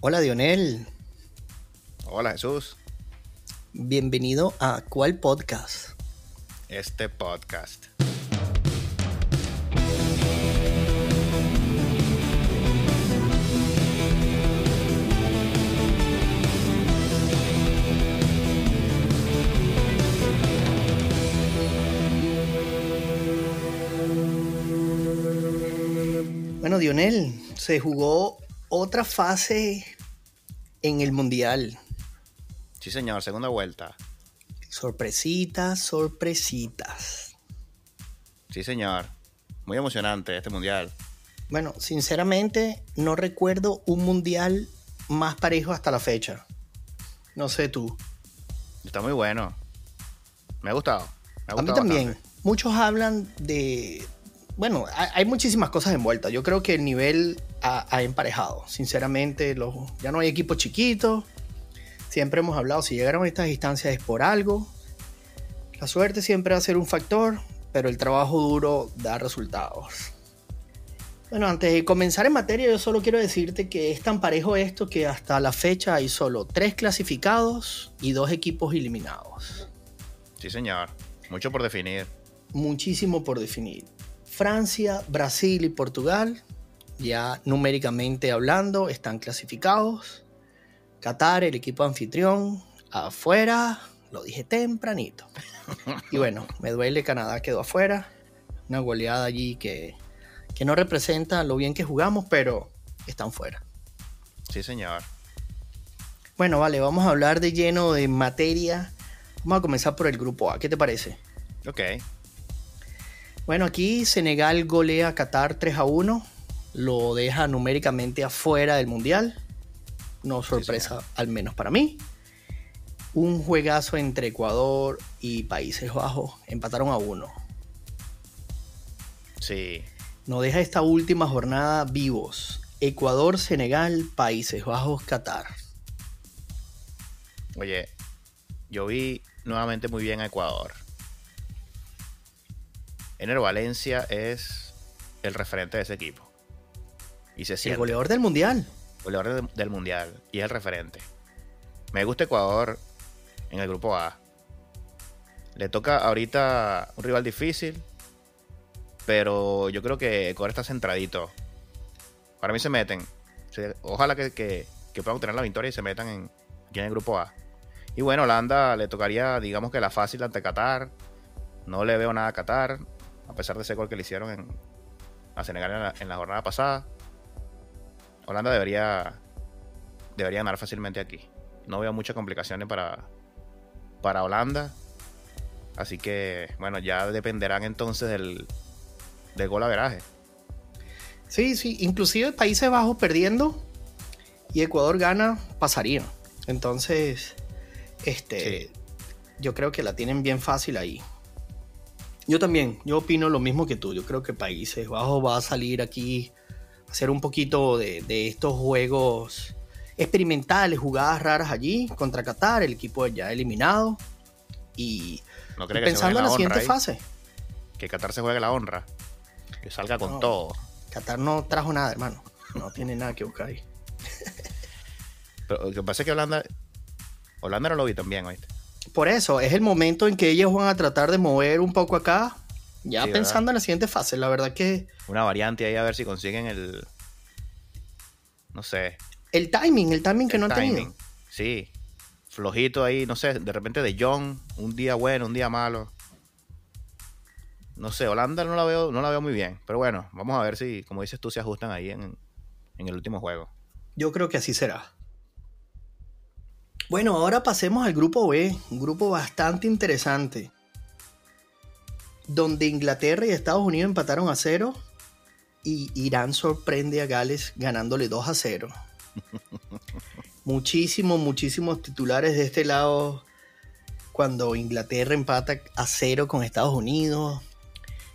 Hola Dionel, Hola Jesús, bienvenido a ¿Cuál podcast? este podcast. Bueno Dionel, se jugó otra fase en el Mundial. Sí señor, segunda vuelta. Sorpresitas, sorpresitas. Sí señor, muy emocionante este mundial. Bueno, sinceramente no recuerdo un Mundial más parejo hasta la fecha. No sé tú. Está muy bueno. Me ha gustado. Me ha A mí gustado también. bastante. Muchos hablan de... Bueno, hay, hay muchísimas cosas envueltas. Yo creo que el nivel ha, ha emparejado. Sinceramente, los, ya no hay equipos chiquitos. Siempre hemos hablado, si llegaron a estas instancias es por algo. La suerte siempre va a ser un factor, pero el trabajo duro da resultados. Bueno, antes de comenzar en materia, yo solo quiero decirte que es tan parejo esto que hasta la fecha hay solo tres clasificados y dos equipos eliminados. Sí señor, mucho por definir. muchísimo por definir. Francia, Brasil y Portugal, ya numéricamente hablando, están clasificados. Qatar, el equipo anfitrión, afuera, lo dije tempranito. Y bueno, me duele, Canadá quedó afuera. Una goleada allí que, que no representa lo bien que jugamos, pero están fuera. Sí señor. Bueno, vale, vamos a hablar de lleno de materia. Vamos a comenzar por el grupo A, ¿qué te parece? Ok, Bueno, aquí Senegal golea a Qatar 3 a 1. Lo deja numéricamente afuera del Mundial. No sorpresa, al menos para mí. Un juegazo entre Ecuador y Países Bajos. Empataron a 1. sí. Nos deja esta última jornada vivos. Ecuador, Senegal, Países Bajos, Qatar. Oye, yo vi nuevamente muy bien a Ecuador. Ener Valencia es el referente de ese equipo. Y se El goleador del Mundial. goleador de- del mundial y es el referente. Me gusta Ecuador en el grupo A. Le toca ahorita un rival difícil, pero yo creo que Ecuador está centradito. Para mí se meten. Ojalá que, que- que puedan obtener la victoria y se metan en, aquí en el grupo A. Y bueno, Holanda le tocaría, digamos que la fácil ante Qatar. No le veo nada a Qatar, a pesar de ese gol que le hicieron en, a Senegal en la- en la jornada pasada. Holanda debería debería ganar fácilmente aquí. No veo muchas complicaciones para, para Holanda. Así que, bueno, ya dependerán entonces del, del gol averaje. Sí, sí. Inclusive Países Bajos perdiendo y Ecuador gana, pasaría. Entonces, este, Sí. yo creo que la tienen bien fácil ahí. Yo también, yo opino lo mismo que tú. Yo creo que Países Bajos va a salir aquí a hacer un poquito de, de estos juegos experimentales, jugadas raras allí contra Qatar, el equipo ya eliminado. Y, No y pensando en la la siguiente honra fase. Que Qatar se juegue la honra. Que salga con No. todo. Qatar no trajo nada, hermano. No tiene nada que buscar ahí. Pero lo que pasa es que Holanda. Holanda no lo vi tan bien, ¿oíste? Por eso, es el momento en que ellos van a tratar de mover un poco acá. Ya Sí, pensando en la siguiente fase, la verdad que Una variante ahí a ver si consiguen el. No sé. el timing, el timing que no han tenido. timing. Sí. Flojito ahí, no sé. De repente de John. Un día bueno, un día malo. No sé, Holanda no la veo, no la veo muy bien. Pero bueno, vamos a ver si, como dices tú, se ajustan ahí en, en el último juego. Yo creo que así será. Bueno, ahora pasemos al grupo B, un grupo bastante interesante. Donde Inglaterra y Estados Unidos empataron a cero y Irán sorprende a Gales ganándole 2 a 0. Muchísimos, muchísimos titulares de este lado cuando Inglaterra empata a cero con Estados Unidos.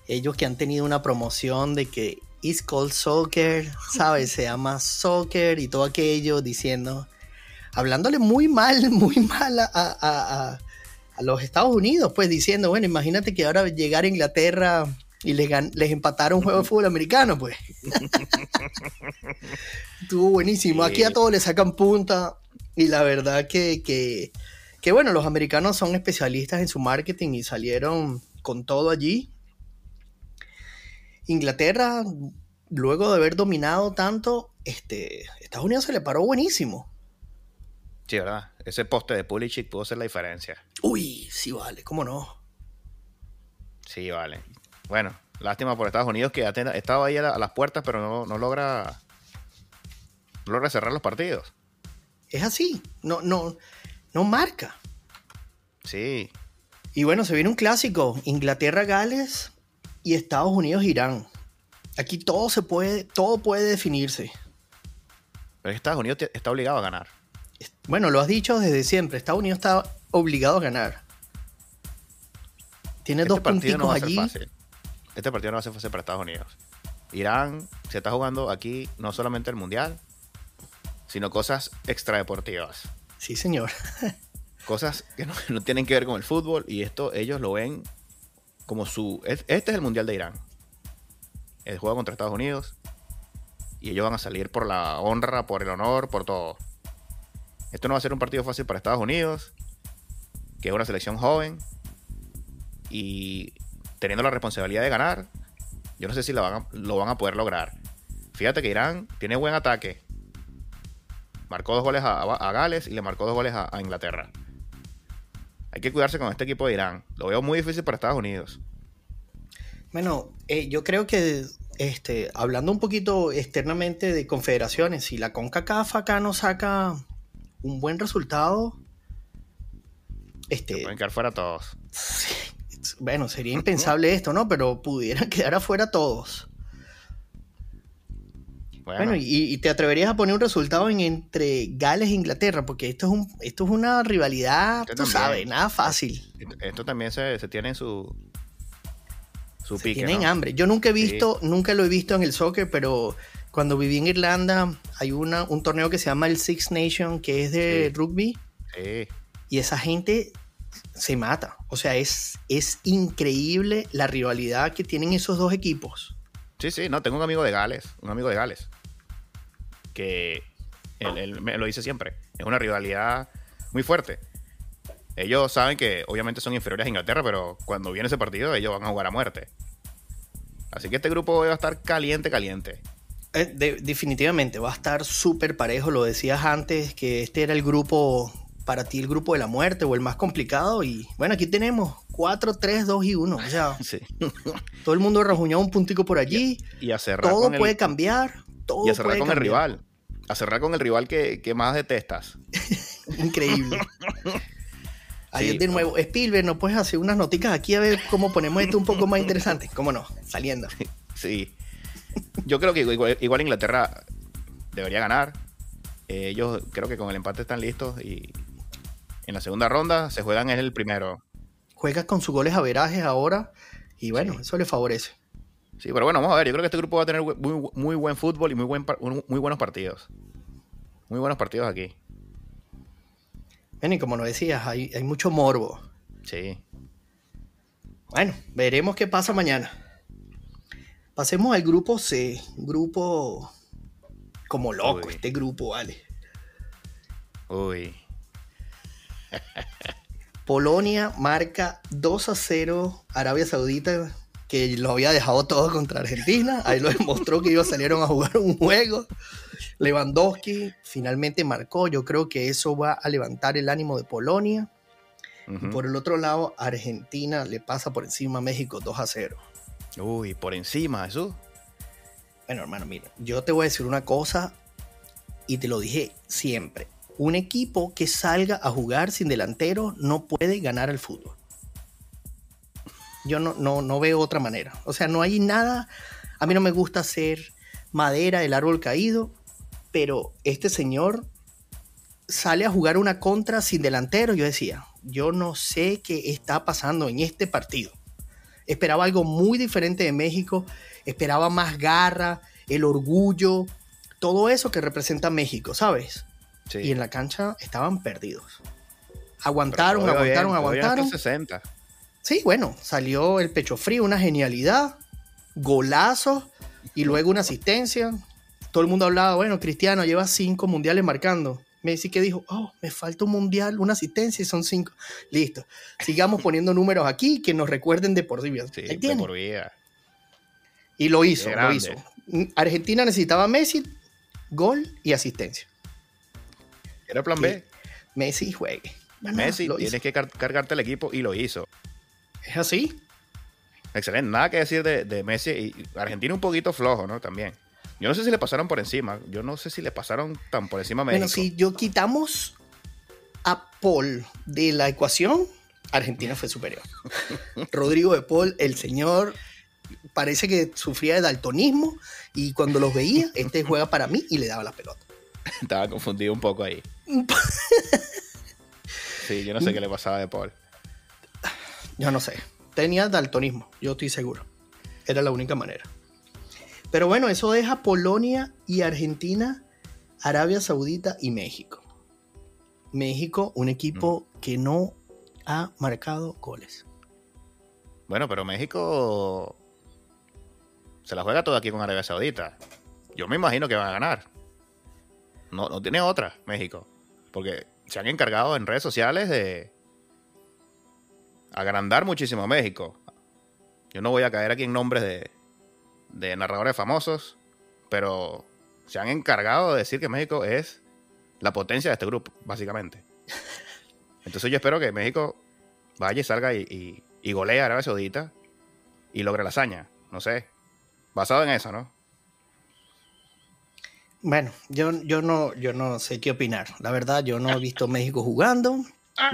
Ellos que han tenido una promoción de que It's called soccer, ¿sabes? Se llama soccer y todo aquello diciendo, hablándole muy mal, muy mal a, a- a- a los Estados Unidos, pues diciendo, bueno, imagínate que ahora llegar a Inglaterra y les, les empataron un juego de fútbol americano, pues. Estuvo buenísimo. Aquí a todos le sacan punta y la verdad que, que, que, bueno, los americanos son especialistas en su marketing y salieron con todo allí. Inglaterra, luego de haber dominado tanto, este, Estados Unidos se le paró buenísimo. Sí, ¿verdad? Ese poste de Pulisic pudo ser la diferencia. Uy, sí vale, ¿cómo no? Sí, vale. Bueno, lástima por Estados Unidos que estaba ahí a, las puertas, pero no, logra no logra cerrar los partidos. Es así, no, no, no marca. Sí. Y bueno, se viene un clásico, Inglaterra-Gales y Estados Unidos-Irán. Aquí todo se puede, todo puede definirse. Pero Estados Unidos está obligado a ganar. Bueno, lo has dicho desde siempre. Estados Unidos está obligado a ganar. Tiene este dos puntitos allí. Este partido no va a ser fácil para Estados Unidos. Irán se está jugando aquí no solamente el mundial, sino cosas extradeportivas. Sí, señor. cosas que no, tienen que ver con el fútbol y esto ellos lo ven como su... Este es el mundial de Irán. El juego contra Estados Unidos. Y ellos van a salir por la honra, por el honor, por todo. Esto no va a ser un partido fácil para Estados Unidos, que es una selección joven. Y teniendo la responsabilidad de ganar, yo no sé si lo van a, poder lograr. Fíjate que Irán tiene buen ataque. Marcó dos goles a, Gales y le marcó dos goles a, Inglaterra. Hay que cuidarse con este equipo de Irán. Lo veo muy difícil para Estados Unidos. Bueno, eh, yo creo que este, hablando un poquito externamente de confederaciones, si la CONCACAF acá no saca un buen resultado. Este, pueden quedar fuera todos. bueno, sería impensable esto, ¿no? Pero pudieran quedar afuera todos. Bueno, y, te atreverías a poner un resultado en entre Gales e Inglaterra, porque esto es un, esto es una rivalidad, tú sabes, nada fácil. Esto, también se, tiene en su, su se Tienen hambre. Yo nunca he visto, nunca lo he visto en el soccer, pero cuando viví en Irlanda, hay una, un torneo que se llama el Six Nation, que es de rugby. Sí. Y esa gente se mata. O sea, es, es increíble la rivalidad que tienen esos dos equipos. Sí, sí, no, tengo un amigo de Gales, un amigo de Gales, que él, me lo dice siempre. Es una rivalidad muy fuerte. Ellos saben que obviamente son inferiores a Inglaterra, pero cuando viene ese partido ellos van a jugar a muerte. Así que este grupo va a estar caliente, caliente. Eh, definitivamente va a estar súper parejo. Lo decías antes que este era el grupo, para ti, el grupo de la muerte o el más complicado. Y bueno, aquí tenemos 4, 3, 2 y 1. O sea, todo el mundo rajuñado un puntico por allí. Y, a cerrar Todo puede cambiar. Todo y a cerrar con el rival. A cerrar con el rival que, más detestas. Increíble. Ahí de nuevo, Spielberg, ¿no puedes hacer unas noticas aquí a ver cómo ponemos esto un poco más interesante? ¿Cómo no? Saliendo. Sí. Yo creo que igual, Inglaterra debería ganar. Eh, ellos creo que con el empate están listos y en la segunda ronda se juegan es el primero. Juegas con sus goles a verajes ahora y bueno, eso le favorece. Sí, pero bueno, vamos a ver. Yo creo que este grupo va a tener muy, buen fútbol y muy, buen, muy buenos partidos. Muy buenos partidos aquí. Bueno, y como lo decías, hay, hay mucho morbo. Sí. Bueno, veremos qué pasa mañana. Pasemos al grupo C. Grupo como loco, este grupo, vale. Uy. Polonia marca 2 a 0 Arabia Saudita, que lo había dejado todo contra Argentina. Ahí lo demostró que ellos salieron a jugar un juego. Lewandowski finalmente marcó. Yo creo que eso va a levantar el ánimo de Polonia. y por el otro lado, Argentina le pasa por encima a México 2 a 0. Uy, por encima, eso. Bueno, hermano, mira, yo te voy a decir una cosa y te lo dije siempre. Un equipo que salga a jugar sin delantero no puede ganar el fútbol. Yo no, no, no veo otra manera. O sea, no hay nada. A mí no me gusta hacer madera del árbol caído, pero este señor sale a jugar una contra sin delantero. Yo decía, yo no sé qué está pasando en este partido. Esperaba algo muy diferente de México, esperaba más garra, el orgullo, todo eso que representa México, ¿sabes? Y en la cancha estaban perdidos. Aguantaron, aguantaron, aguantaron. 60. Sí, bueno, salió el pecho frío, una genialidad. golazos y luego una asistencia. Todo el mundo hablaba, bueno, Cristiano lleva cinco mundiales marcando. Messi que dijo, oh, me falta un mundial, una asistencia y son cinco. Listo. Sigamos poniendo números aquí que nos recuerden de por vida. Sí, de por vida. Y lo hizo, lo hizo. Argentina necesitaba Messi, gol y asistencia. Era plan Que B. Messi juegue. Messi, hizo. tienes que car- cargarte el equipo y lo hizo. Es así. Excelente, nada que decir de, de Messi. Y Argentina un poquito flojo, ¿no? También. Yo no sé si le pasaron por encima. Yo no sé si le pasaron tan por encima a México. Bueno, si yo quitamos a Paul de la ecuación, Argentina fue superior. Rodrigo de Paul, el señor, parece que sufría de daltonismo y cuando los veía, este juega para mí y le daba la pelota. Estaba confundido un poco ahí. Sí, yo no sé qué le pasaba de Paul. Yo no sé. Tenía daltonismo, yo estoy seguro. Era la única manera. Pero bueno, eso deja Polonia y Argentina, Arabia Saudita y México. México, un equipo que no ha marcado goles. Bueno, pero México se la juega todo aquí con Arabia Saudita. Yo me imagino que van a ganar. No, no tiene otra, México. Porque se han encargado en redes sociales de agrandar muchísimo a México. Yo no voy a caer aquí en nombres de, de narradores famosos, pero se han encargado de decir que México es la potencia de este grupo, básicamente. Entonces yo espero que México vaya y salga y, y, y golee a Arabia Saudita y logre la hazaña. No sé. Basado en eso, ¿no? Bueno, yo, yo, no, yo no sé qué opinar. La verdad, yo no he visto México jugando.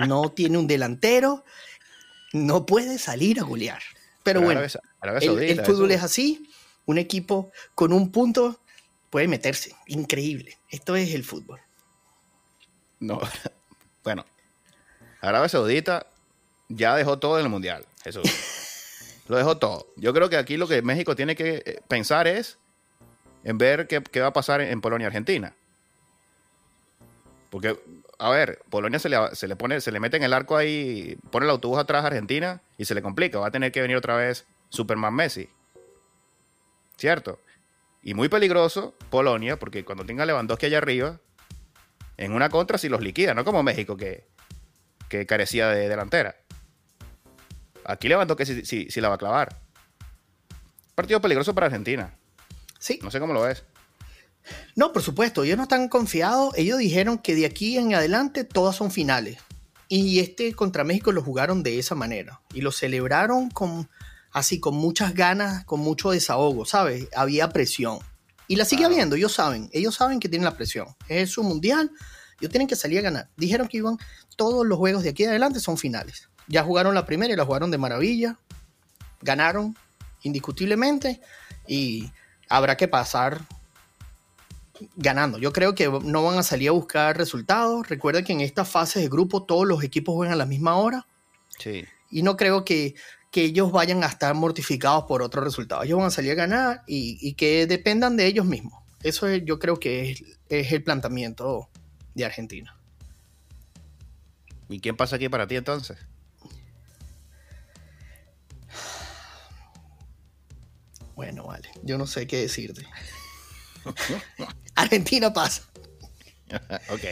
No tiene un delantero. No puede salir a golear. Pero bueno, Arabia, Arabia el, Saudita, el fútbol es así. Un equipo con un punto puede meterse. Increíble. Esto es el fútbol. No. bueno. Arabia Saudita ya dejó todo en el Mundial. Jesús. lo dejó todo. Yo creo que aquí lo que México tiene que eh, pensar es en ver qué, va a pasar en, en Polonia y Argentina. Porque, a ver, Polonia se le, se le pone, se le mete en el arco ahí, pone el autobús atrás a Argentina y se le complica. Va a tener que venir otra vez Superman Messi. ¿Cierto? Y muy peligroso Polonia, porque cuando tenga Lewandowski allá arriba, en una contra si los liquida, no como México que, que carecía de delantera. Aquí Lewandowski si, si, si la va a clavar. Partido peligroso para Argentina. Sí. No sé cómo lo ves. No, por supuesto, ellos no están confiados. Ellos dijeron que de aquí en adelante todas son finales. Y este contra México lo jugaron de esa manera. Y lo celebraron con así, con muchas ganas, con mucho desahogo, ¿sabes? Había presión. Y la sigue habiendo, ellos saben. Ellos saben que tienen la presión. Es su mundial. Ellos tienen que salir a ganar. Dijeron que iban, todos los juegos de aquí adelante son finales. Ya jugaron la primera y la jugaron de maravilla. Ganaron indiscutiblemente. Y habrá que pasar ganando. Yo creo que no van a salir a buscar resultados. Recuerda que en esta fase de grupo todos los equipos juegan a la misma hora Sí. y no creo que, que ellos vayan a estar mortificados por otro resultado. Ellos van a salir a ganar y, y que dependan de ellos mismos. Eso es- yo creo que es, es el planteamiento de Argentina. ¿Y quién pasa aquí para ti entonces? Bueno, vale. Yo no sé qué decirte. Argentina pasa. ok.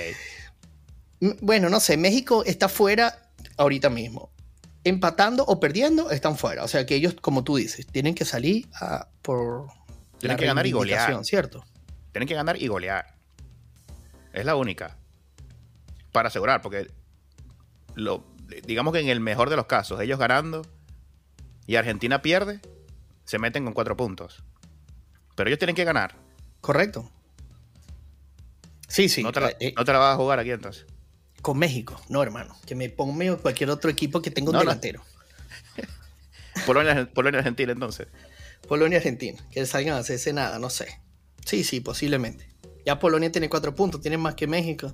Bueno, no sé, México está fuera ahorita mismo. Empatando o perdiendo, están fuera. O sea que ellos, como tú dices, tienen que salir a- por. Tienen la que ganar y golear. ¿cierto? Tienen que ganar y golear. Es la única. Para asegurar, porque lo, digamos que en el mejor de los casos, ellos ganando y Argentina pierde, se meten con cuatro puntos. Pero ellos tienen que ganar. Correcto. Sí, sí. no, te la, eh, eh, no te la vas a jugar aquí entonces. Con México, no, hermano. Que me ponme cualquier otro equipo que tenga un No, no. delantero. Polonia, Polonia Argentina entonces. Polonia, Argentina. Que salgan a hacerse nada, no sé. Sí, sí, posiblemente. Ya Polonia tiene cuatro puntos, tiene más que México.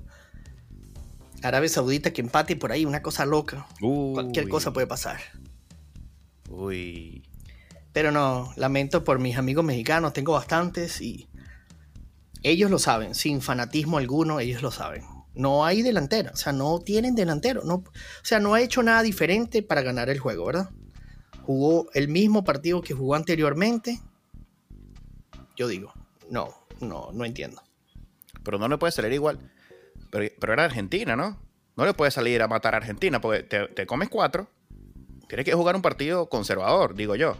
Arabia Saudita que empate por ahí, una cosa loca. Cualquier cosa puede pasar. Uy. Pero no, lamento por mis amigos mexicanos, tengo bastantes y ellos lo saben, sin fanatismo alguno, ellos lo saben. No hay delantera, o sea, no tienen delantero, no, o sea, no ha hecho nada diferente para ganar el juego, ¿verdad? jugó el mismo partido que jugó anteriormente, yo digo, no, no, no entiendo. Pero no le puede salir igual. Pero, era Argentina, ¿no? No le puede salir a matar a Argentina porque te, te comes cuatro. Tienes que jugar un partido conservador, digo yo.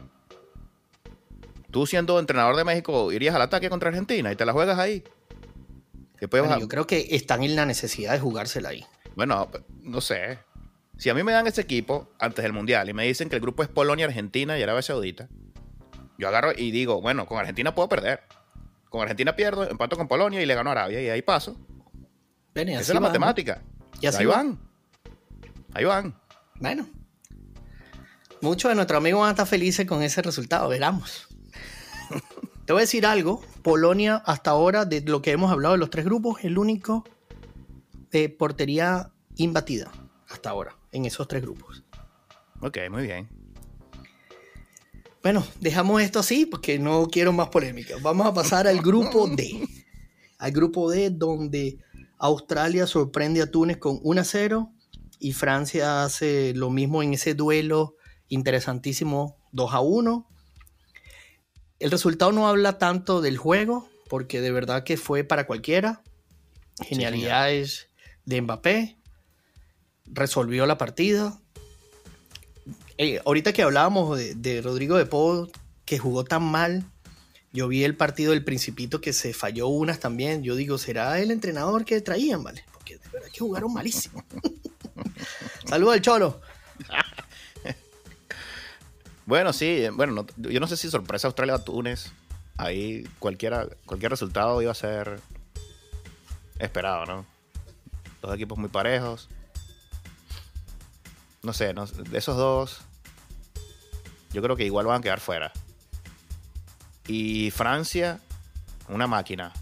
Tú siendo entrenador de México irías al ataque contra Argentina y te la juegas ahí. Bueno, yo creo que están en la necesidad de jugársela ahí. Bueno, no sé. Si a mí me dan ese equipo antes del Mundial y me dicen que el grupo es Polonia, Argentina y Arabia Saudita, yo agarro y digo, bueno, con Argentina puedo perder. Con Argentina pierdo, empato con Polonia y le gano a Arabia y ahí paso. Esa es la matemática. Y así ahí van. Ahí van. Bueno. Muchos de nuestros amigos van a estar felices con ese resultado, veramos. Te voy a decir algo. Polonia, hasta ahora, de lo que hemos hablado de los tres grupos, es el único de portería imbatida. Hasta ahora, en esos tres grupos. Ok, muy bien. Bueno, dejamos esto así porque no quiero más polémica. Vamos a pasar al grupo D. Al grupo D, donde Australia sorprende a Túnez con 1 a 0 y Francia hace lo mismo en ese duelo interesantísimo 2 a 1. El resultado no habla tanto del juego, porque de verdad que fue para cualquiera. Genialidades de Mbappé. Resolvió la partida. Eh, ahorita que hablábamos de, Rodrigo de Paul, que jugó tan mal, yo vi el partido del Principito que se falló unas también. Yo digo, ¿será el entrenador que traían, vale? Porque de verdad que jugaron malísimo. Saludos al Cholo. Bueno, sí, bueno, yo no sé si sorpresa Australia-Túnez. Ahí cualquiera, cualquier resultado iba a ser esperado, ¿no? Dos equipos muy parejos. No sé, de esos dos, yo creo que igual van a quedar fuera. Y Francia, una máquina.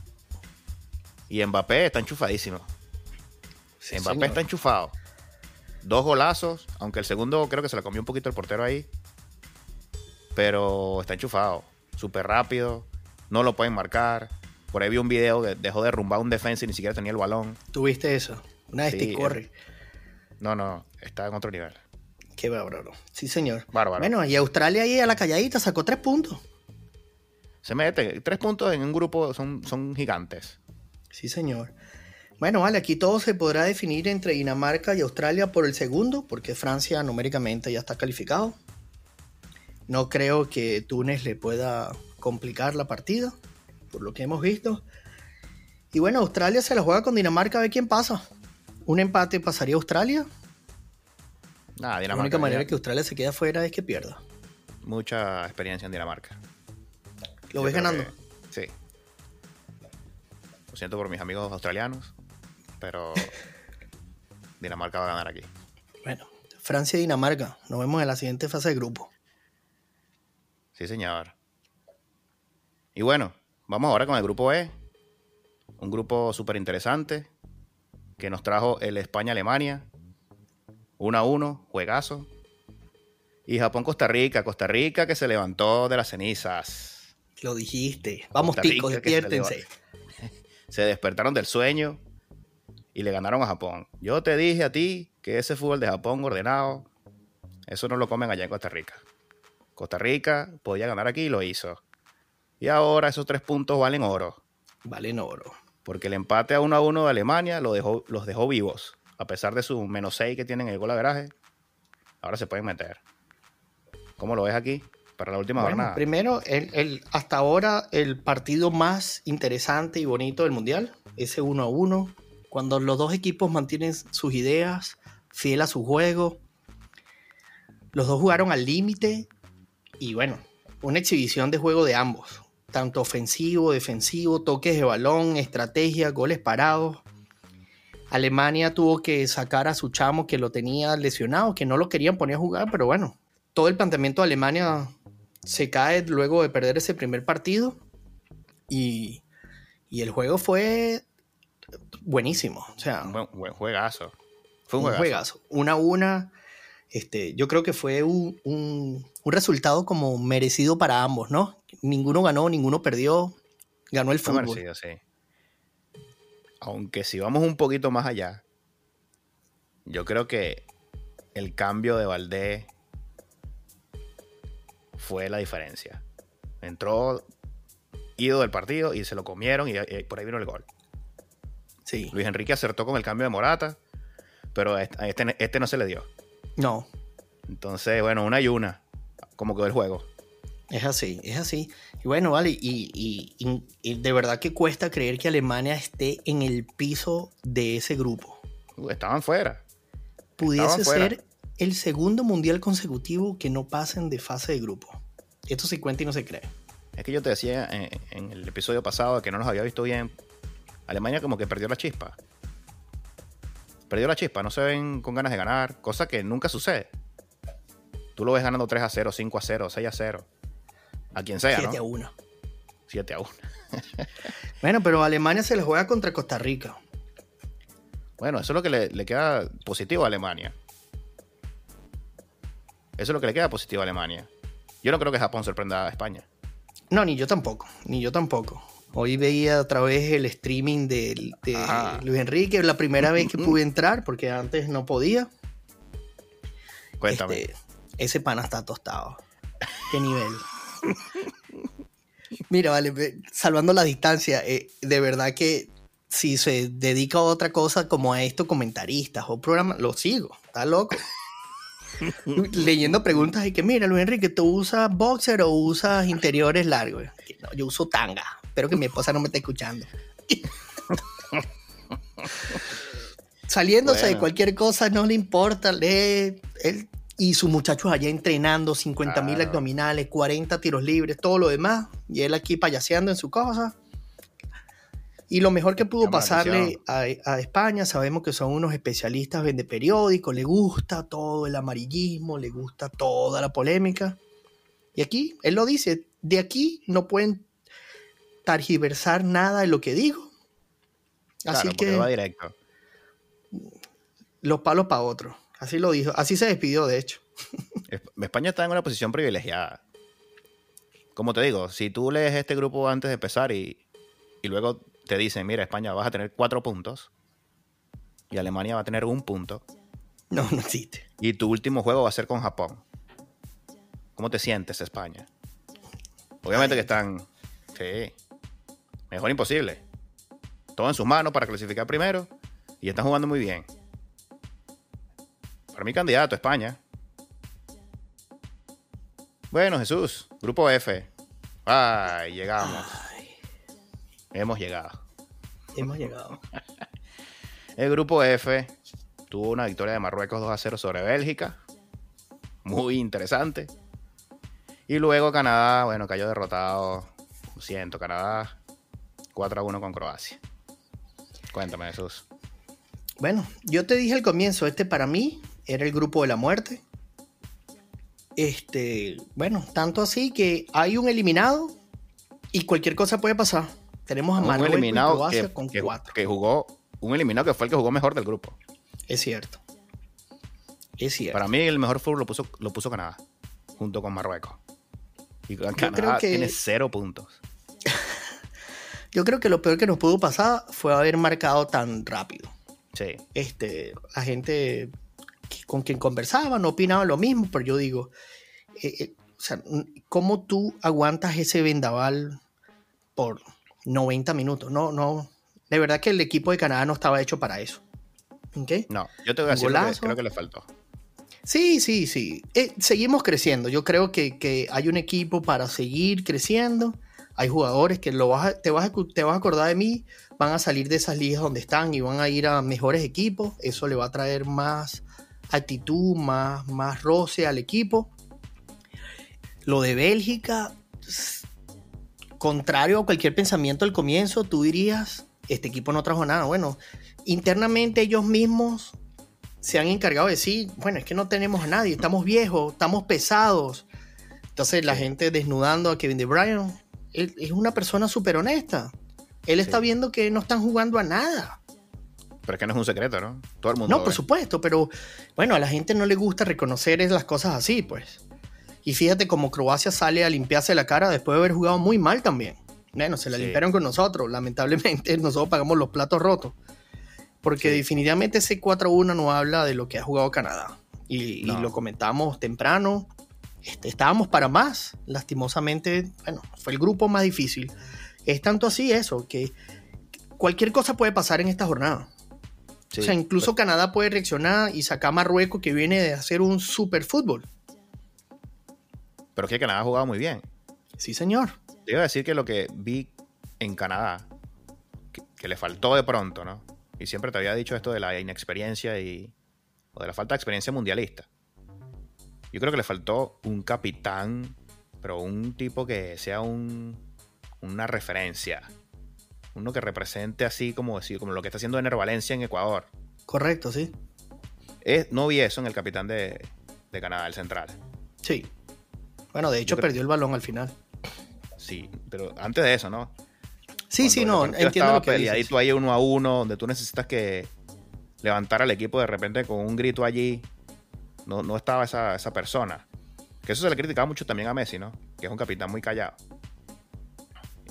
Y Mbappé está enchufadísimo. Mbappé está enchufado. Dos golazos, aunque el segundo creo que se la comió un poquito el portero ahí pero está enchufado, súper rápido, no lo pueden marcar. Por ahí vi un video que dejó de derrumbar un defensa y ni siquiera tenía el balón. ¿Tuviste eso? Una vez te corre. No, no, está en otro nivel. Qué bárbaro. Sí, señor. Bárbaro. Bueno, y Australia ahí a la calladita sacó tres puntos. Se mete. Tres puntos en un grupo son, son gigantes. Sí, señor. Bueno, vale, aquí todo se podrá definir entre Dinamarca y Australia por el segundo, porque Francia numéricamente ya está calificado. No creo que Túnez le pueda complicar la partida, por lo que hemos visto. Y bueno, Australia se la juega con Dinamarca a ver quién pasa. Un empate pasaría a Australia. Dinamarca, la única manera que Australia se quede afuera es que pierda. Mucha experiencia en Dinamarca. ¿Lo ves ganando? sí. Lo siento por mis amigos australianos, pero Dinamarca va a ganar aquí. Bueno, Francia y Dinamarca. Nos vemos en la siguiente fase de grupo. Sí, señor. Y bueno, vamos ahora con el grupo E. Un grupo súper interesante que nos trajo el España-Alemania. 1 a 1, juegazo. Y Japón-Costa Rica. Costa Rica que se levantó de las cenizas. Lo dijiste. Vamos, ticos, despiértense. Se, despertaron del sueño y le ganaron a Japón. Yo te dije a ti que ese fútbol de Japón ordenado, eso no lo comen allá en Costa Rica. Costa Rica podía ganar aquí y lo hizo. Y ahora esos tres puntos valen oro. Valen oro. Porque el empate a 1 a 1 de Alemania lo dejó, los dejó vivos. A pesar de su menos 6 que tienen en el gol veraje, ahora se pueden meter. ¿Cómo lo ves aquí? Para la última jornada. Primero, el, hasta ahora el partido más interesante y bonito del Mundial, ese 1 a 1, cuando los dos equipos mantienen sus ideas, fiel a su juego. Los dos jugaron al límite y bueno, una exhibición de juego de ambos, tanto ofensivo, defensivo, toques de balón, estrategia, goles parados. Alemania tuvo que sacar a su chamo que lo tenía lesionado, que no lo querían poner a jugar, pero bueno, todo el planteamiento de Alemania se cae luego de perder ese primer partido y, el juego fue buenísimo. O sea, buen, buen juegazo. Fue un, juegazo. Una a una. Este, yo creo que fue un, un resultado como merecido para ambos, ¿no? Ninguno ganó, ninguno perdió, ganó el fútbol. Merecido, sí. Aunque si vamos un poquito más allá, yo creo que el cambio de Valdés fue la diferencia. Entró ido del partido y se lo comieron y, y por ahí vino el gol. Sí. Luis Enrique acertó con el cambio de Morata, pero a este, a este, este no se le dio. No, Entonces, bueno, una y una. Como quedó el juego. es así, es así. Y bueno, vale, y, y- y- y de verdad que cuesta creer que Alemania esté en el piso de ese grupo. Uh, Estaban fuera. Pudiese Estaban fuera. ser el segundo mundial consecutivo que no pasen de fase de grupo. Esto se cuenta y no se cree. Es que yo te decía en, en el episodio pasado que no nos había visto bien. Alemania como que perdió la chispa. Perdió la chispa, no se ven con ganas de ganar, cosa que nunca sucede. Tú lo ves ganando 3 a 0, 5 a 0, 6 a 0. A quien sea, 7 a ¿no? 1. 7 a 1. Bueno, pero Alemania se le juega contra Costa Rica. Bueno, eso es lo que le, le queda positivo a Alemania. Eso es lo que le queda positivo a Alemania. Yo no creo que Japón sorprenda a España. No, ni yo tampoco, ni yo tampoco. Hoy veía a través el streaming de. Luis Enrique, la primera vez que pude entrar, porque antes no podía. Cuéntame. Este, ese pana está tostado. ¿Qué nivel? Mira, vale, salvando la distancia, eh, de verdad que si se dedica a otra cosa como a esto, comentaristas o programas, lo sigo, está loco. Leyendo preguntas y que, mira, Luis Enrique, ¿tú usas boxer o usas interiores largos? No, yo uso tanga. Espero que mi esposa no me esté escuchando. Saliéndose de Bueno. cualquier cosa, no le importa. Lee, él y sus muchachos allá entrenando 50 mil Claro. abdominales, 40 tiros libres, todo lo demás. Y él aquí payaseando en su cosa. Y lo mejor que pudo pasarle a, a España, sabemos que son unos especialistas vende periódicos, le gusta todo el amarillismo, le gusta toda la polémica. Y aquí, él lo dice, de aquí no pueden targiversar nada de lo que digo. Así Claro, que va directo. los palos para otro. Así lo dijo, así se despidió, de hecho. Es- España está en una posición privilegiada. Como te digo, si tú lees este grupo antes de empezar y, y luego te dicen, mira, España vas a tener cuatro puntos y Alemania va a tener un punto No, no existe. y tu último juego va a ser con Japón. ¿Cómo te sientes, España? Obviamente Ay. que están... Sí. Mejor imposible. Todo en sus manos para clasificar primero y están jugando muy bien. Para mi candidato, España. Bueno, Jesús, grupo F. Ay, llegamos. Ay, Hemos llegado. hemos llegado. El grupo F tuvo una victoria de Marruecos 2 a 0 sobre Bélgica. Muy interesante. Y luego Canadá, bueno, cayó derrotado. Lo siento, Canadá 4 a 1 con Croacia. Cuéntame, Jesús. Bueno, yo te dije al comienzo, este para mí era el grupo de la muerte. Este, bueno, tanto así que hay un eliminado y cualquier cosa puede pasar. Tenemos a Un y eliminado Croacia que, con que- cuatro. que jugó, un eliminado que fue el que jugó mejor del grupo. Es cierto. Es cierto. Para mí el mejor fútbol lo puso, lo puso Canadá, junto con Marruecos. Y Canadá creo que- tiene cero puntos. Yo creo que lo peor que nos pudo pasar fue haber marcado tan rápido. Sí. este, la gente con quien conversaba no opinaba lo mismo, pero yo digo, eh, eh, o sea, ¿cómo tú aguantas ese vendaval por 90 minutos? No, no, de verdad que el equipo de Canadá no estaba hecho para eso. ¿Ok? No, yo te voy a decir lo que Golazo. creo que le faltó. Sí, sí, sí. Eh, seguimos creciendo. Yo creo que, que hay un equipo para seguir creciendo. Hay jugadores que lo vas a- te, vas a, te vas a acordar de mí, van a salir de esas ligas donde están y van a ir a mejores equipos. Eso le va a traer más actitud, más, más roce al equipo. Lo de Bélgica, contrario a cualquier pensamiento al comienzo, tú dirías, este equipo no trajo nada. Bueno, internamente ellos mismos se han encargado de decir, bueno, es que no tenemos a nadie, estamos viejos, estamos pesados. Entonces la gente desnudando a Kevin De Bruyne, él es una persona súper honesta. Él está Sí. viendo que no están jugando a nada. Pero es que no es un secreto, ¿no? Todo el mundo. No, por supuesto, pero bueno, a la gente no le gusta reconocer las cosas así, pues. Y fíjate como Croacia sale a limpiarse la cara después de haber jugado muy mal también. Bueno, se la Sí. limpiaron con nosotros. Lamentablemente, nosotros pagamos los platos rotos. Porque Sí. definitivamente ese 4-1 no habla de lo que ha jugado Canadá. Y, lo comentamos temprano. Este, estábamos para más. Lastimosamente, bueno, fue el grupo más difícil. Es tanto así eso, que cualquier cosa puede pasar en esta jornada. o sea, incluso Canadá puede reaccionar y sacar a Marruecos que viene de hacer un super fútbol. Pero es que Canadá ha jugado muy bien. Sí, señor. Te iba a decir que lo que vi en Canadá, que, le faltó de pronto, ¿no? Y siempre te había dicho esto de la inexperiencia y. o de la falta de experiencia mundialista. Yo creo que le faltó un capitán, pero un tipo que sea un, una referencia. Uno que represente así como, decir, como lo que está haciendo Ener Valencia en Ecuador. Correcto, sí. Es, no vi eso en el capitán de, de Canadá, el central. Sí. Bueno, de hecho perdió el balón al final. Sí, pero antes de eso, ¿no? Sí, sí, no, entiendo lo que dices. tú ahí uno a uno, donde tú necesitas que levantar al equipo de repente con un grito allí. No, no estaba esa, esa persona. Que eso se le criticaba mucho también a Messi, ¿no? Que es un capitán muy callado.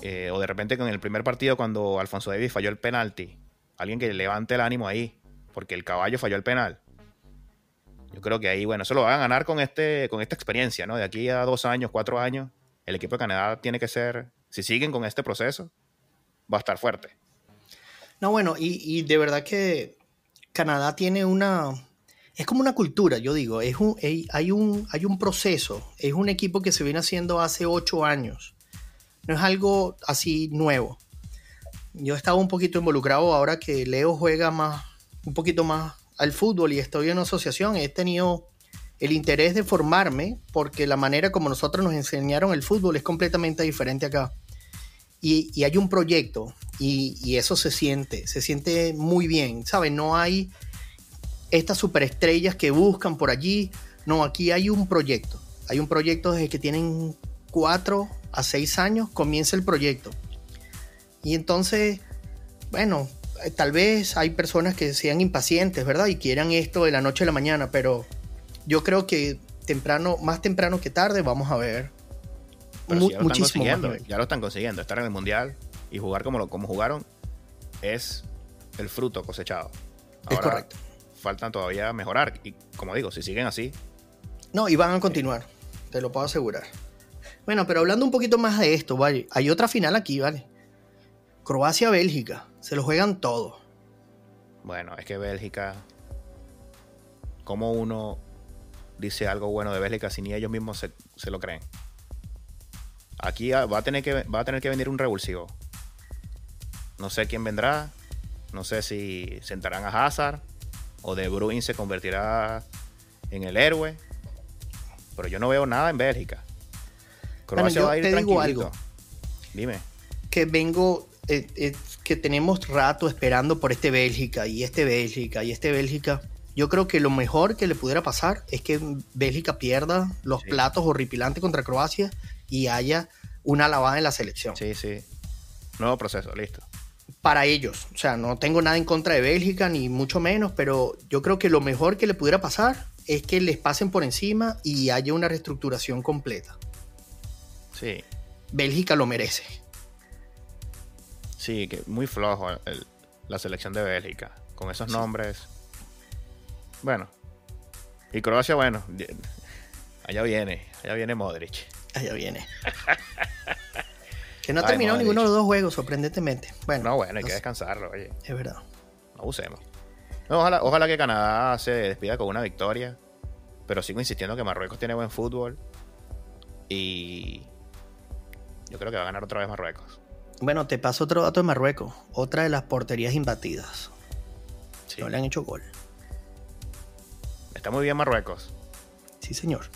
Eh, o de repente con el primer partido cuando Alfonso Davis falló el penalti. Alguien que levante el ánimo ahí. Porque el caballo falló el penal. Yo creo que ahí, bueno, eso lo van a ganar con, este, con esta experiencia, ¿no? De aquí a dos años, cuatro años, el equipo de Canadá tiene que ser, si siguen con este proceso, va a estar fuerte. No, bueno, y, de verdad que Canadá tiene una, es como una cultura, yo digo, es un, hay, un, hay un proceso, es un equipo que se viene haciendo hace ocho años, no es algo así nuevo. Yo he estado un poquito involucrado ahora que Leo juega más, un poquito más al fútbol y estoy en una asociación, he tenido el interés de formarme porque la manera como nosotros nos enseñaron el fútbol es completamente diferente acá. Y, hay un proyecto y, eso se siente, se siente muy bien, ¿sabes? No hay estas superestrellas que buscan por allí, no, aquí hay un proyecto. Hay un proyecto desde que tienen cuatro a seis años, comienza el proyecto. Y entonces, bueno, eh, tal vez hay personas que sean impacientes, ¿verdad? Y quieran esto de la noche a la mañana, pero yo creo que temprano, más temprano que tarde, vamos a ver muchísimo Ya lo están consiguiendo. Estar en el mundial y jugar como, lo, como jugaron es el fruto cosechado. es correcto. Faltan todavía mejorar. Y como digo, si siguen así. No, y van a continuar. Te lo puedo asegurar. Bueno, pero hablando un poquito más de esto, ¿vale? Hay otra final aquí, ¿vale? Croacia-Bélgica. Se lo juegan todo. Bueno, es que Bélgica. ¿Cómo uno dice algo bueno de Bélgica si ni ellos mismos se, lo creen? Aquí va a, tener que, va a tener que venir un revulsivo. No sé quién vendrá. No sé si sentarán a Hazard o De Bruyne se convertirá en el héroe. Pero yo no veo nada en Bélgica. Croacia va a ir te digo algo. Dime. Que vengo eh, eh, que tenemos rato esperando por este Bélgica y este Bélgica y este Bélgica. Yo creo que lo mejor que le pudiera pasar es que Bélgica pierda los platos horripilantes contra Croacia y haya una lavada en la selección. Sí, sí. Nuevo proceso, listo. Para ellos. O sea, no tengo nada en contra de Bélgica, ni mucho menos, pero yo creo que lo mejor que le pudiera pasar es que les pasen por encima y haya una reestructuración completa. Sí. Bélgica lo merece. Sí, que muy flojo la selección de Bélgica. Con esos nombres. Bueno. Y Croacia, bueno. Allá viene. Allá viene Modric. Allá viene. que no ha terminado ninguno de los dos juegos, sorprendentemente. Bueno. No, bueno, hay que descansarlo, oye. Es verdad. No usemos. ojalá, ojalá que Canadá se despida con una victoria. Pero sigo insistiendo que Marruecos tiene buen fútbol. Y yo creo que va a ganar otra vez Marruecos. Bueno, te paso otro dato de Marruecos. Otra de las porterías imbatidas. No le han hecho gol. Está muy bien Marruecos. Sí, señor.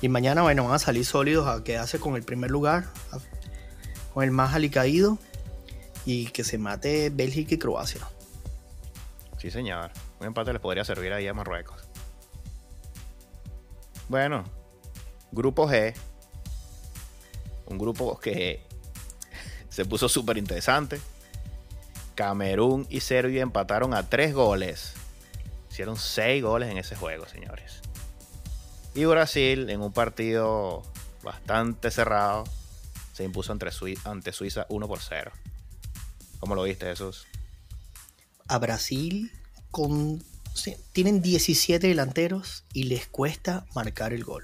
Y mañana, bueno, van a salir sólidos a quedarse con el primer lugar, con el más alicaído y que se mate Bélgica y Croacia. Sí, señor. Un empate les podría servir ahí a Marruecos. Bueno, grupo G. Un grupo que se puso súper interesante. Camerún y Serbia empataron a tres goles. Hicieron seis goles en ese juego, señores. Y Brasil, en un partido bastante cerrado, se impuso ante, Suiza 1 por 0. ¿Cómo lo viste, Jesús? A Brasil con, tienen 17 delanteros y les cuesta marcar el gol.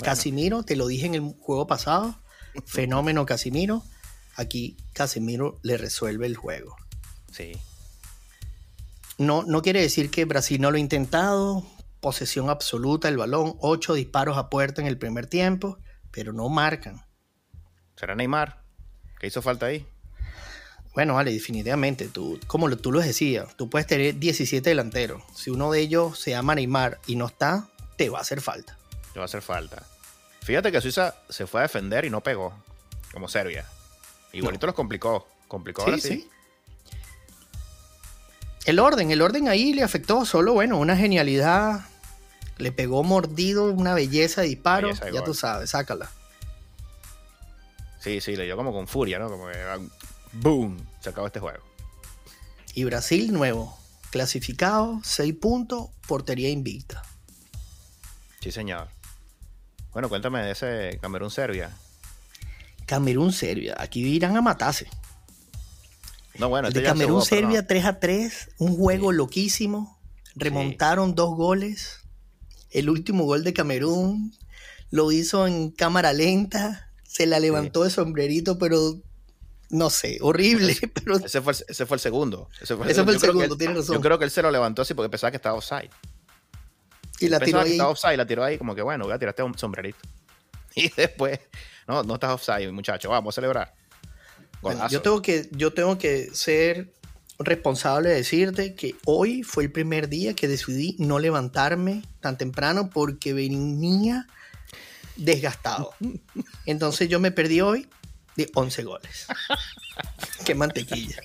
Casimiro, te lo dije en el juego pasado, fenómeno Casimiro. Aquí Casimiro le resuelve el juego. Sí. No, no quiere decir que Brasil no lo ha intentado. Posesión absoluta del balón, ocho disparos a puerta en el primer tiempo, pero no marcan. ¿Será Neymar? ¿Qué hizo falta ahí? Bueno, vale, definitivamente. Tú, como tú lo decías, tú puedes tener 17 delanteros. Si uno de ellos se llama Neymar y no está, te va a hacer falta. Te va a hacer falta. Fíjate que Suiza se fue a defender y no pegó, como Serbia. Igualito los complicó. Complicó ahora sí. El orden, el orden ahí le afectó solo, bueno, una genialidad. Le pegó mordido, una belleza de disparo. ya tú sabes, sácala. Sí, sí, le dio como con furia, ¿no? Como que ¡boom! Se acabó este juego. Y Brasil nuevo, clasificado, 6 puntos, portería invicta. Sí, señor. Bueno, cuéntame de ese Camerún-Serbia. Camerún-Serbia. Aquí irán a matarse. No, bueno, de este Camerún-Serbia 3 a 3, un juego loquísimo. Remontaron dos goles. El último gol de Camerún lo hizo en cámara lenta. Se la levantó de sombrerito, pero no sé, horrible. Pero... Ese, fue, ese fue el segundo. Ese fue, el segundo, tiene razón. Yo creo que él se lo levantó así porque pensaba que estaba offside. Y la tiró ahí. estaba offside, la tiró ahí como que bueno, voy a tirarte un sombrerito. Y después, no, no estás offside, muchacho, vamos a celebrar. yo, tengo que, yo tengo que ser responsable de decirte que hoy fue el primer día que decidí no levantarme tan temprano porque venía desgastado. Entonces yo me perdí hoy de 11 goles. Qué mantequilla.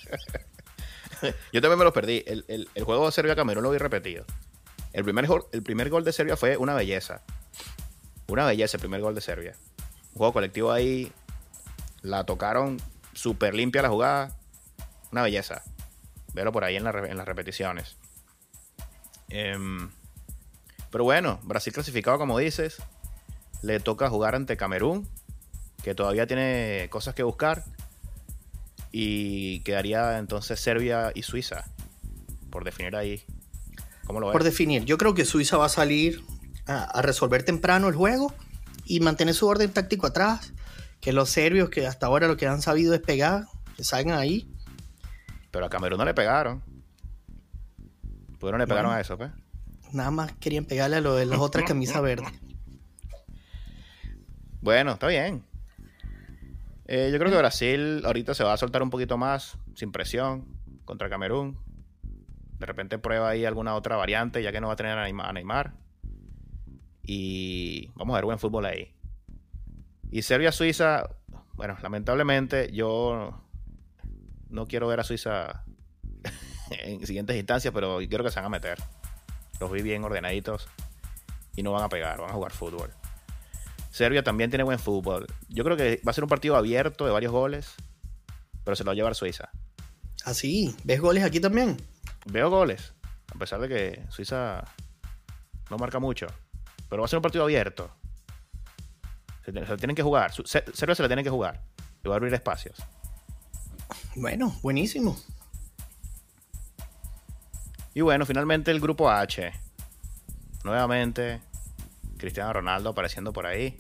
Yo también me los perdí. El, juego de Serbia-Camerún lo vi repetido. El primer, el primer gol de Serbia fue una belleza. Una belleza el primer gol de Serbia. Un juego colectivo ahí. La tocaron súper limpia la jugada. Una belleza. Velo por ahí en, en las repeticiones. Em, pero bueno, Brasil clasificado como dices. Le toca jugar ante Camerún que todavía tiene cosas que buscar. Y quedaría entonces Serbia y Suiza, por definir ahí. ¿Cómo lo ves? Por definir, yo creo que Suiza va a salir a, resolver temprano el juego y mantener su orden táctico atrás. Que los serbios, que hasta ahora lo que han sabido es pegar, que salgan ahí. Pero a Camerún no le pegaron. ¿Pudieron le pegaron a eso, pues? Nada más querían pegarle a lo de las otras camisas verdes. Bueno, está bien. Eh, yo creo que Brasil ahorita se va a soltar un poquito más, sin presión, contra Camerún. De repente prueba ahí alguna otra variante, ya que no va a tener a Neymar. Y vamos a ver buen fútbol ahí. Y Serbia-Suiza, bueno, lamentablemente yo no quiero ver a Suiza en siguientes instancias, pero quiero que se van a meter. Los vi bien ordenaditos y no van a pegar, van a jugar fútbol. Serbia también tiene buen fútbol. Yo creo que va a ser un partido abierto de varios goles, pero se lo va a llevar Suiza. ¿Ah, sí? ¿Ves goles aquí también? Veo goles, a pesar de que Suiza no marca mucho. Pero va a ser un partido abierto. Se, se tienen que jugar. Serbia se la tiene que jugar. Y va a abrir espacios. Bueno, buenísimo. Y bueno, finalmente el grupo H. Nuevamente, Cristiano Ronaldo apareciendo por ahí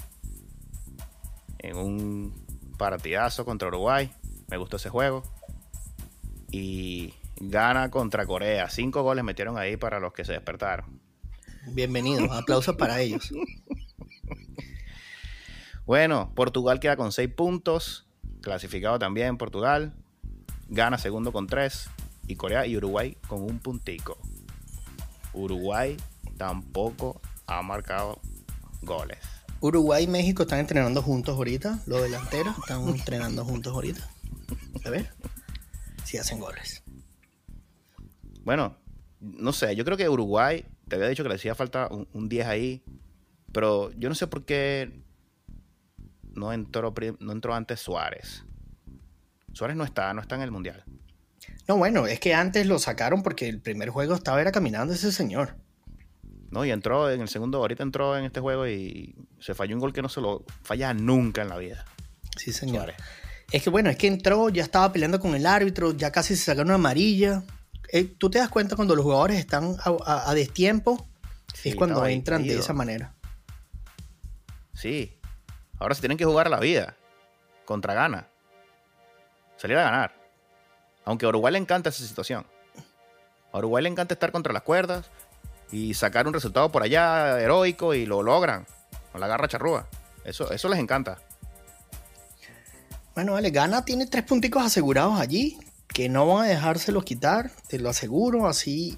en un partidazo contra Uruguay. Me gustó ese juego. Y gana contra Corea. Cinco goles metieron ahí para los que se despertaron. Bienvenidos, aplausos para ellos. Bueno, Portugal queda con seis puntos. Clasificado también Portugal. Gana segundo con tres. Y Corea y Uruguay con un puntico. Uruguay tampoco ha marcado goles. Uruguay y México están entrenando juntos ahorita, los delanteros están entrenando juntos ahorita. A ver si hacen goles. Bueno, no sé, yo creo que Uruguay, te había dicho que le hacía falta un, 10 ahí, pero yo no sé por qué no entró, no entró antes Suárez. Suárez no está, no está en el Mundial. No, bueno, es que antes lo sacaron porque el primer juego estaba era caminando ese señor. ¿no? Y entró en el segundo, ahorita entró en este juego y se falló un gol que no se lo falla nunca en la vida. Sí, señor. Es que bueno, es que entró, ya estaba peleando con el árbitro, ya casi se sacaron una amarilla. Eh, Tú te das cuenta cuando los jugadores están a, destiempo, es cuando entran de esa manera. Sí. Ahora se tienen que jugar a la vida. Contra gana. Salir a ganar. Aunque a Uruguay le encanta esa situación. A Uruguay le encanta estar contra las cuerdas y sacar un resultado por allá heroico y lo logran. Con la garra charrúa. Eso, eso les encanta. Bueno, vale, Gana tiene tres punticos asegurados allí, que no van a dejárselos quitar, te lo aseguro, así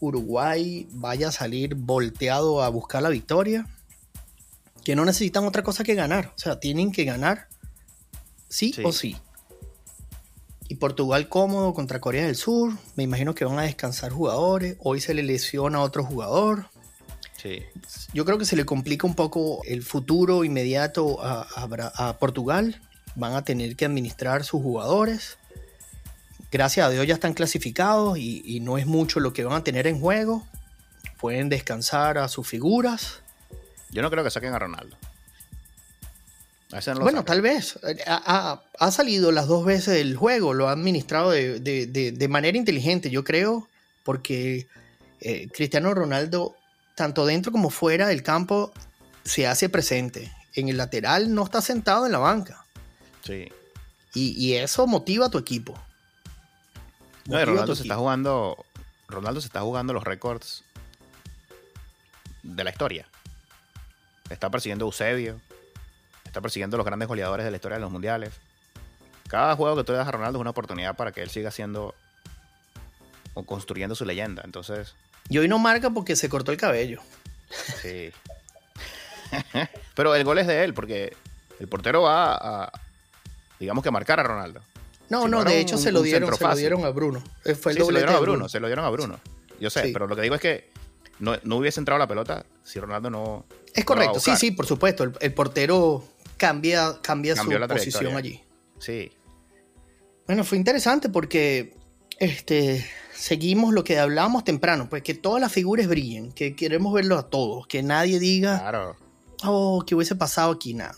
Uruguay vaya a salir volteado a buscar la victoria, que no necesitan otra cosa que ganar, o sea, tienen que ganar sí, Sí. o sí. Y Portugal cómodo contra Corea del Sur, me imagino que van a descansar jugadores, hoy se le lesiona a otro jugador, Sí. yo creo que se le complica un poco el futuro inmediato a, a Bra- a Portugal. Van a tener que administrar sus jugadores. Gracias a Dios ya están clasificados y, y no es mucho lo que van a tener en juego. Pueden descansar a sus figuras. Yo no creo que saquen a Ronaldo. No bueno, sacan. tal vez. Ha, ha- ha salido las dos veces del juego, lo ha administrado de, de- de- de manera inteligente, yo creo, porque eh, Cristiano Ronaldo, tanto dentro como fuera del campo, se hace presente. En el lateral no está sentado en la banca. Sí. Y, y eso motiva a tu equipo. No, y Motiva a Ronaldo se está jugando. Ronaldo se está jugando los récords de la historia. Está persiguiendo a Eusebio. Está persiguiendo a los grandes goleadores de la historia de los mundiales. Cada juego que tú le das a Ronaldo es una oportunidad para que él siga haciendo o construyendo su leyenda. Entonces, Y hoy no marca porque se cortó el cabello. sí. Pero el gol es de él porque el portero va a, digamos que a marcar a Ronaldo. No, Si no de hecho un- se lo dieron, se lo dieron a Bruno. Eh, Fue el Sí, se lo dieron a Bruno, se lo dieron a Bruno. Yo sé, Sí. pero lo que digo es que no, no hubiese entrado la pelota si Ronaldo no. Es no correcto, sí, sí, por supuesto. El, el portero cambia, cambia Cambió su posición allí. Sí, Bueno, fue interesante porque este, seguimos lo que hablábamos temprano, pues que todas las figuras brillen, que queremos verlo a todos, que nadie diga, claro. oh, ¿qué hubiese pasado aquí? Nada.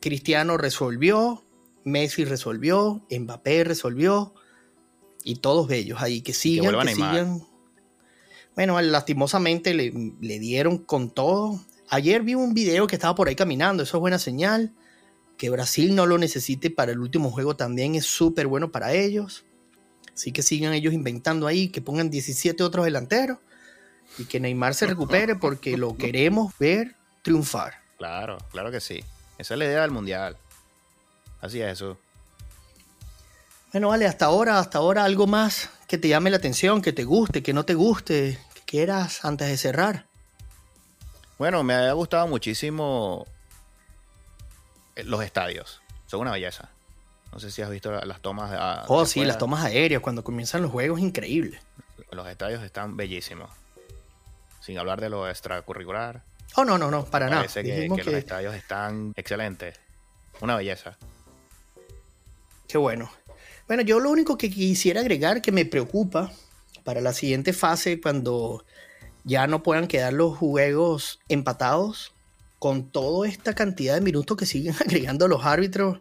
Cristiano resolvió, Messi resolvió, Mbappé resolvió, y todos bellos ahí, que sigan, que, sigan. Bueno, lastimosamente le, le dieron con todo. Ayer vi un video que estaba por ahí caminando, eso es buena señal. Que Brasil no lo necesite para el último juego también es súper bueno para ellos. Así que sigan ellos inventando ahí, que pongan 17 otros delanteros y que Neymar se recupere porque lo queremos ver triunfar. Claro, claro que sí. Esa es la idea del mundial. Así es eso. Bueno, vale, hasta ahora, hasta ahora algo más que te llame la atención, que te guste, que no te guste, que quieras antes de cerrar. Bueno, me ha gustado muchísimo los estadios. Son una belleza. No sé si has visto la- las tomas ah, Oh, sí, las tomas aéreas cuando comienzan los juegos, increíble. Los estadios están bellísimos. Sin hablar de lo extracurricular. Oh, no, no, no, para nada. Parece que, Dijimos que que, los estadios están excelentes. Una belleza. qué bueno. Bueno, yo lo único que quisiera agregar que me preocupa para la siguiente fase, cuando ya no puedan quedar los juegos empatados, con toda esta cantidad de minutos que siguen agregando los árbitros.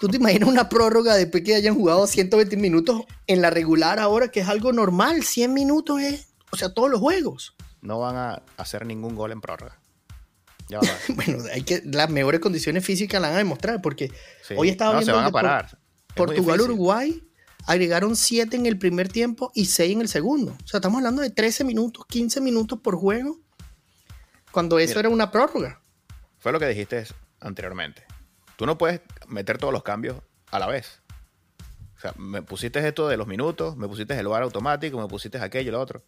¿Tú te imaginas una prórroga después que hayan jugado 120 minutos en la regular ahora, que es algo normal? 100 minutos es, o sea, todos los juegos. No van a hacer ningún gol en prórroga. Ya va. Bueno, hay que, las mejores condiciones físicas las van a demostrar, porque Sí. hoy estaba no, viendo se van a por- parar. Es muy Portugal, difícil. Uruguay agregaron 7 en el primer tiempo y 6 en el segundo. O sea, estamos hablando de 13 minutos, 15 minutos por juego, cuando eso Mira. era una prórroga. Fue lo que dijiste anteriormente. Tú no puedes meter todos los cambios a la vez. O sea, me pusiste esto de los minutos, me pusiste el lugar automático, me pusiste aquello y lo otro.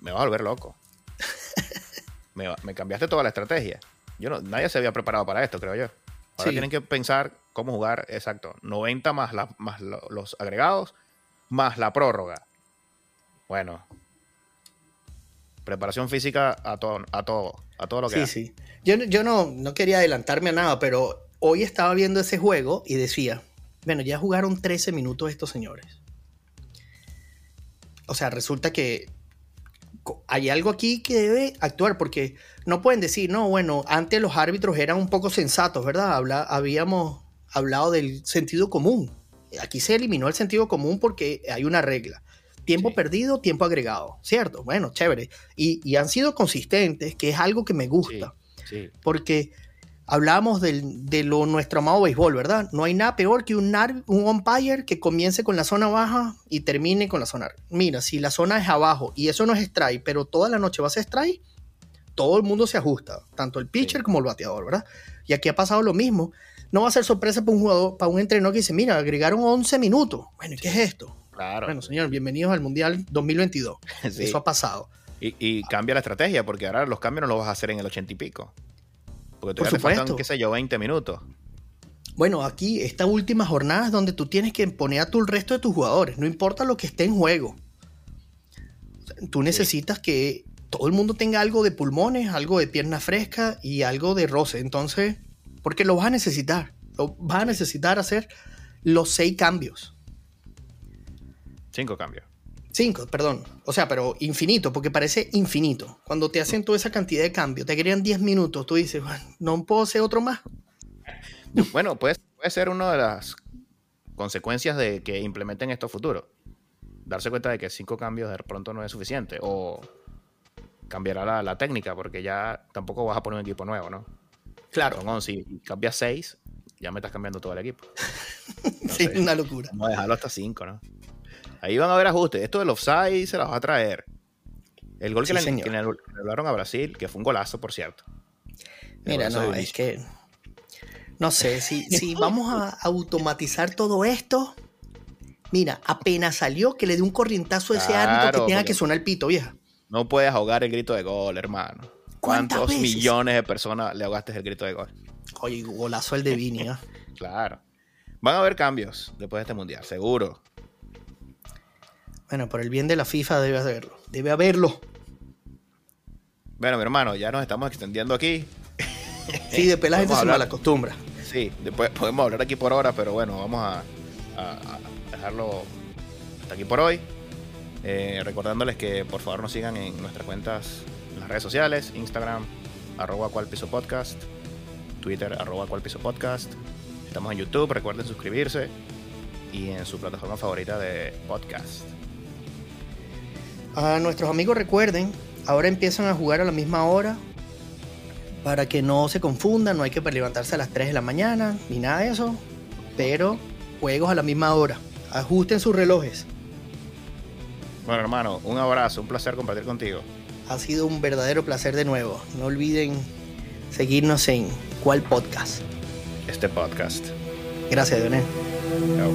Me vas a volver loco. me, cambiaste toda la estrategia. Yo no, nadie se había preparado para esto, creo yo. Ahora Sí. tienen que pensar cómo jugar, exacto. 90 más, la- más lo- los agregados, más la prórroga. Bueno. Preparación física a todo, a todo, a todo lo que Sí, da. sí. Yo, yo no, no quería adelantarme a nada, pero hoy estaba viendo ese juego y decía, bueno, ya jugaron 13 minutos estos señores. O sea, resulta que hay algo aquí que debe actuar, porque no pueden decir, no, bueno, antes los árbitros eran un poco sensatos, ¿verdad? Habla- habíamos hablado del sentido común. Aquí se eliminó el sentido común porque hay una regla. Tiempo Sí. perdido, tiempo agregado, ¿cierto? Bueno, chévere. Y, y han sido consistentes, que es algo que me gusta. Sí. Sí. Porque hablábamos del- de lo nuestro amado béisbol, ¿verdad? No hay nada peor que un, un umpire que comience con la zona baja y termine con la zona. Mira, si la zona es abajo y eso no es strike, pero toda la noche va a ser strike, todo el mundo se ajusta, tanto el pitcher Sí. como el bateador, ¿verdad? Y aquí ha pasado lo mismo. No va a ser sorpresa para un jugador, para un entrenador que dice, mira, agregaron 11 minutos. Bueno, ¿y qué es esto? Claro. Bueno, señor, bienvenidos al Mundial 2022. Sí. Eso ha pasado. Y, y cambia la estrategia, porque ahora los cambios no los vas a hacer en el ochenta y pico. Porque Por todavía te faltan, qué sé yo, 20 minutos. Bueno, aquí, esta última jornada es donde tú tienes que poner a tu el resto de tus jugadores, no importa lo que esté en juego. Tú necesitas que todo el mundo tenga algo de pulmones, algo de pierna fresca y algo de roce. Entonces, porque lo vas a necesitar. Lo vas a necesitar hacer los seis cambios. Cinco cambios. Cinco, perdón. O sea, pero infinito, porque parece infinito. Cuando te hacen toda esa cantidad de cambios, te querían 10 minutos, tú dices, "Bueno, no puedo hacer otro más. Bueno, puede, puede ser una de las consecuencias de que implementen esto futuro. Darse cuenta de que cinco cambios de pronto no es suficiente. O cambiará la, la técnica, porque ya tampoco vas a poner un equipo nuevo, ¿no? Claro, Son 11 y cambias 6, ya me estás cambiando todo el equipo. sí, una locura. Vamos a dejarlo hasta 5, ¿no? Ahí van a haber ajustes. Esto del offside se las va a traer. El gol que, le, que le anularon a Brasil, que fue un golazo, por cierto. Mira, no, es que. No sé, si, si vamos a automatizar todo esto. Mira, apenas salió que le dé un corrientazo a ese árbitro Claro, que tenga que sonar el pito, vieja. No puedes ahogar el grito de gol, hermano. ¿Cuántas ¿Cuántos veces? millones de personas le ahogaste el grito de gol? Oye, golazo el de Vini, ¿ah? Claro. Van a haber cambios después de este mundial, seguro. Bueno, por el bien de la FIFA debe haberlo. Debe haberlo. Bueno, mi hermano, ya nos estamos extendiendo aquí. Sí, después la gente se hablar. malacostumbra. Sí, después podemos hablar aquí por hora, pero bueno, vamos a, a- a dejarlo hasta aquí por hoy. Eh, recordándoles que por favor nos sigan en nuestras cuentas en las redes sociales, Instagram, arroba cual piso podcast, Twitter, arroba cual piso podcast. Estamos en YouTube, recuerden suscribirse y en su plataforma favorita de podcast. A nuestros amigos recuerden, ahora empiezan a jugar a la misma hora para que no se confundan, no hay que levantarse a las 3 de la mañana ni nada de eso, pero juegos a la misma hora. Ajusten sus relojes. Bueno, hermano, un abrazo, un placer compartir contigo. Ha sido un verdadero placer de nuevo. No olviden seguirnos en cuál podcast. Este podcast. Gracias, Dionel. Chao.